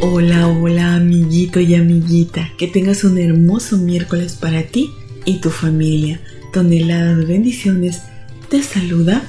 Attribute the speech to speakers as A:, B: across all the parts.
A: Hola, hola amiguito y amiguita, que tengas un hermoso miércoles para ti y tu familia. Toneladas de bendiciones, te saluda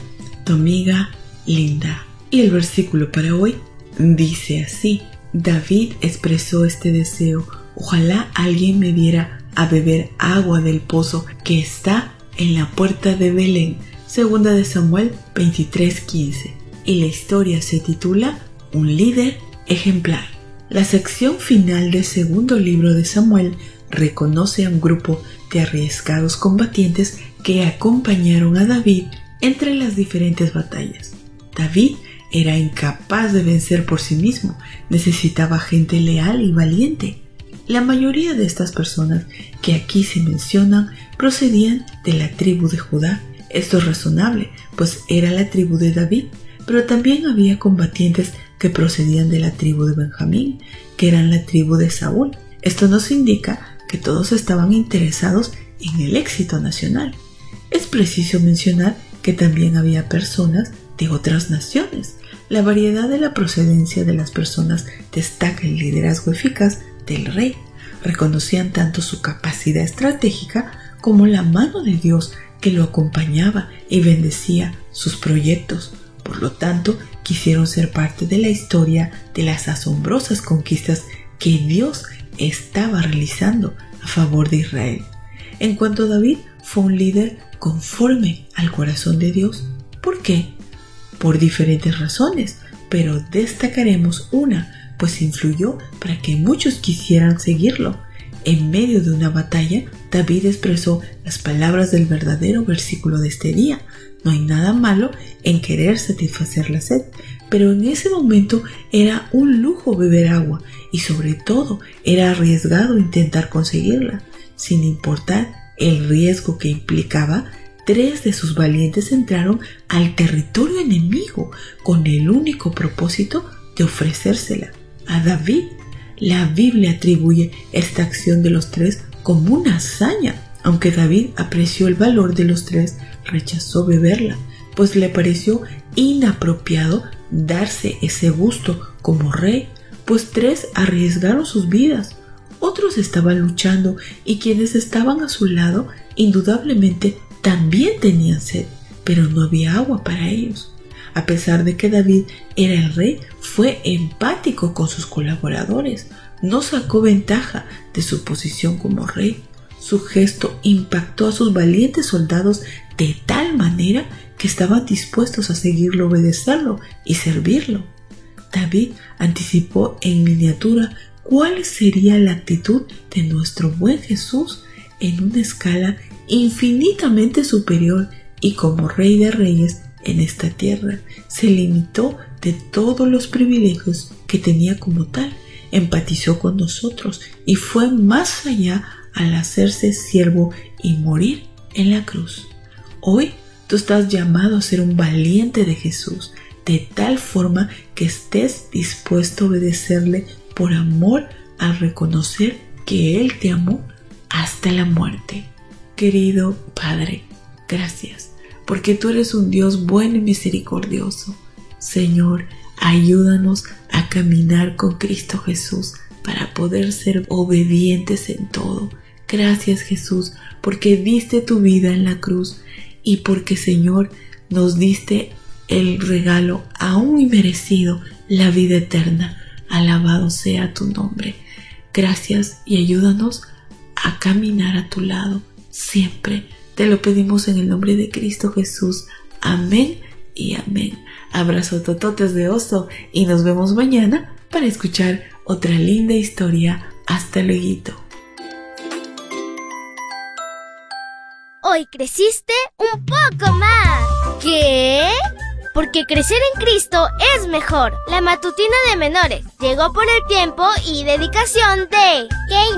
A: tu amiga Linda. Y el versículo para hoy dice así, David expresó este deseo, ojalá alguien me diera a beber agua del pozo que está en la puerta de Belén, segunda de Samuel 23:15. Y la historia se titula Un líder ejemplar. La sección final del segundo libro de Samuel reconoce a un grupo de arriesgados combatientes que acompañaron a David entre las diferentes batallas. David era incapaz de vencer por sí mismo, necesitaba gente leal y valiente. La mayoría de estas personas que aquí se mencionan procedían de la tribu de Judá. Esto es razonable, pues era la tribu de David, pero también había combatientes que procedían de la tribu de Benjamín, que eran la tribu de Saúl. Esto nos indica que todos estaban interesados en el éxito nacional. Es preciso mencionar que también había personas de otras naciones. La variedad de la procedencia de las personas destaca el liderazgo eficaz del rey. Reconocían tanto su capacidad estratégica como la mano de Dios que lo acompañaba y bendecía sus proyectos. Por lo tanto, quisieron ser parte de la historia de las asombrosas conquistas que Dios estaba realizando a favor de Israel. En cuanto David, fue un líder conforme al corazón de Dios. ¿Por qué? Por diferentes razones, pero destacaremos una, pues influyó para que muchos quisieran seguirlo. En medio de una batalla, David expresó las palabras del verdadero versículo de este día. No hay nada malo en querer satisfacer la sed, pero en ese momento era un lujo beber agua y sobre todo era arriesgado intentar conseguirla. Sin importar el riesgo que implicaba, tres de sus valientes entraron al territorio enemigo con el único propósito de ofrecérsela a David. La Biblia atribuye esta acción de los tres como una hazaña. Aunque David apreció el valor de los tres, rechazó beberla, pues le pareció inapropiado darse ese gusto como rey, pues tres arriesgaron sus vidas. Otros estaban luchando y quienes estaban a su lado indudablemente también tenían sed, pero no había agua para ellos. A pesar de que David era el rey, fue empático con sus colaboradores, no sacó ventaja de su posición como rey. Su gesto impactó a sus valientes soldados de tal manera que estaban dispuestos a seguirlo, obedecerlo y servirlo. David anticipó en miniatura cuál sería la actitud de nuestro buen Jesús en una escala infinitamente superior y como rey de reyes en esta tierra, se limitó de todos los privilegios que tenía como tal, empatizó con nosotros y fue más allá al hacerse siervo y morir en la cruz. Hoy tú estás llamado a ser un valiente de Jesús, de tal forma que estés dispuesto a obedecerle por amor al reconocer que Él te amó hasta la muerte. Querido Padre, gracias porque tú eres un Dios bueno y misericordioso. Señor, ayúdanos a caminar con Cristo Jesús para poder ser obedientes en todo. Gracias Jesús, porque diste tu vida en la cruz y porque Señor nos diste el regalo aún inmerecido, la vida eterna. Alabado sea tu nombre. Gracias y ayúdanos a caminar a tu lado siempre te lo pedimos en el nombre de Cristo Jesús. Amén y amén. Abrazo tototes de oso y nos vemos mañana para escuchar otra linda historia. Hasta luego.
B: Hoy creciste un poco más. ¿Qué? porque crecer en Cristo es mejor. La matutina de menores llegó por el tiempo y dedicación de
C: Day